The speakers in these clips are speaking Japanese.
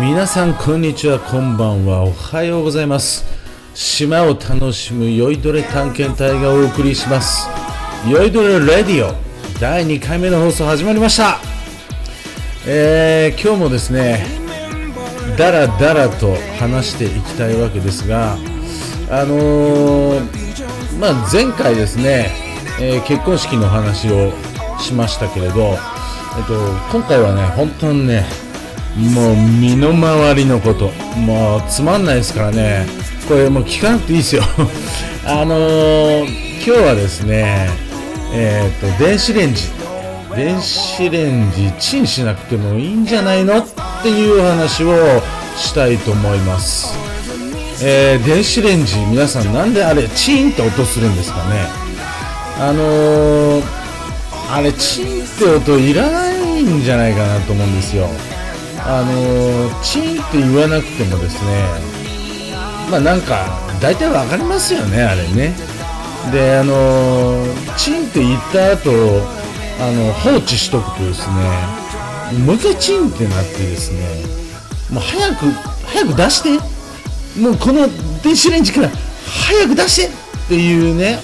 皆さんこんにちはこんばんはおはようございます。島を楽しむ酔いどれ探検隊がお送りします。酔いどれレディオ。第2回目の放送始まりました。えー、今日もですねだらだらと話していきたいわけですがあのー、まあ、前回ですね、えー、結婚式の話をしましたけれど、えっと、今回はね本当にねもう身の回りのこと。もうつまんないですからね。これもう聞かなくていいですよ。あのー、今日はですねえっ、と電子レンジ。電子レンジチンしなくてもいいんじゃないの？っていう話をしたいと思います。えー、電子レンジ皆さんなんであれチンって音するんですかね？あのー、あれチンって音いらないんじゃないかなと思うんですよ。あの、チンって言わなくてもですねまあなんか大体わかりますよねあれね。であの、チンって言った後あの放置しとくとですねもう一回チンってなってですねもう早く早く出して。もうこの電子レンジから早く出してっていうね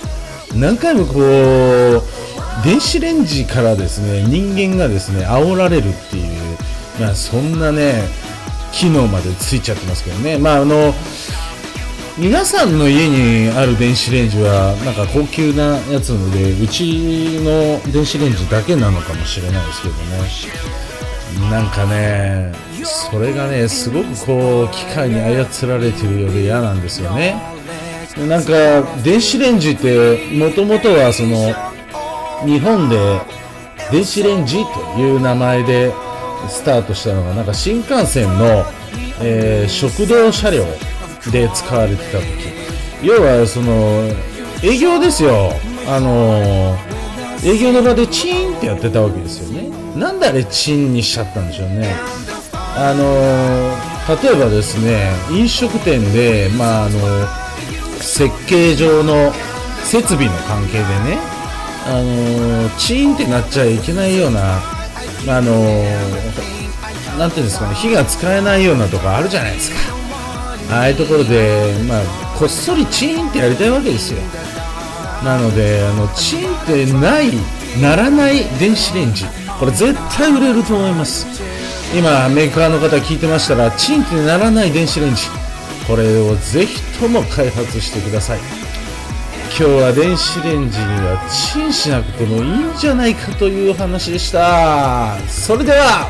何回もこう電子レンジからですね人間がですね煽られるっていうまあ、そんなね機能までついちゃってますけどね。まああの皆さんの家にある電子レンジはなんか高級なやつなのでうちの電子レンジだけなのかもしれないですけどね。なんかねそれがねすごくこう機械に操られてるようで嫌なんですよね。なんか電子レンジってもともとはその日本で電子レンジという名前でスタートしたのがなんか新幹線の、えー、食堂車両で使われてた時。要はその営業ですよ。あのー、営業の場でチーンってやってたわけですよね。なんであれチンにしちゃったんでしょうね。あのー、例えばですね飲食店でまああの設計上の設備の関係でねあのチーンってなっちゃいけないようなあのー、なんていうんですかね、火が使えないようなとかあるじゃないですか。ああいうところで、まあ、こっそりチーンってやりたいわけですよ。なので、あの、チーンってない、ならない電子レンジ。これ絶対売れると思います。今、メーカーの方聞いてましたら、チンってならない電子レンジ。これをぜひとも開発してください。今日は電子レンジにはチンしなくてもいいんじゃないかという話でした。それでは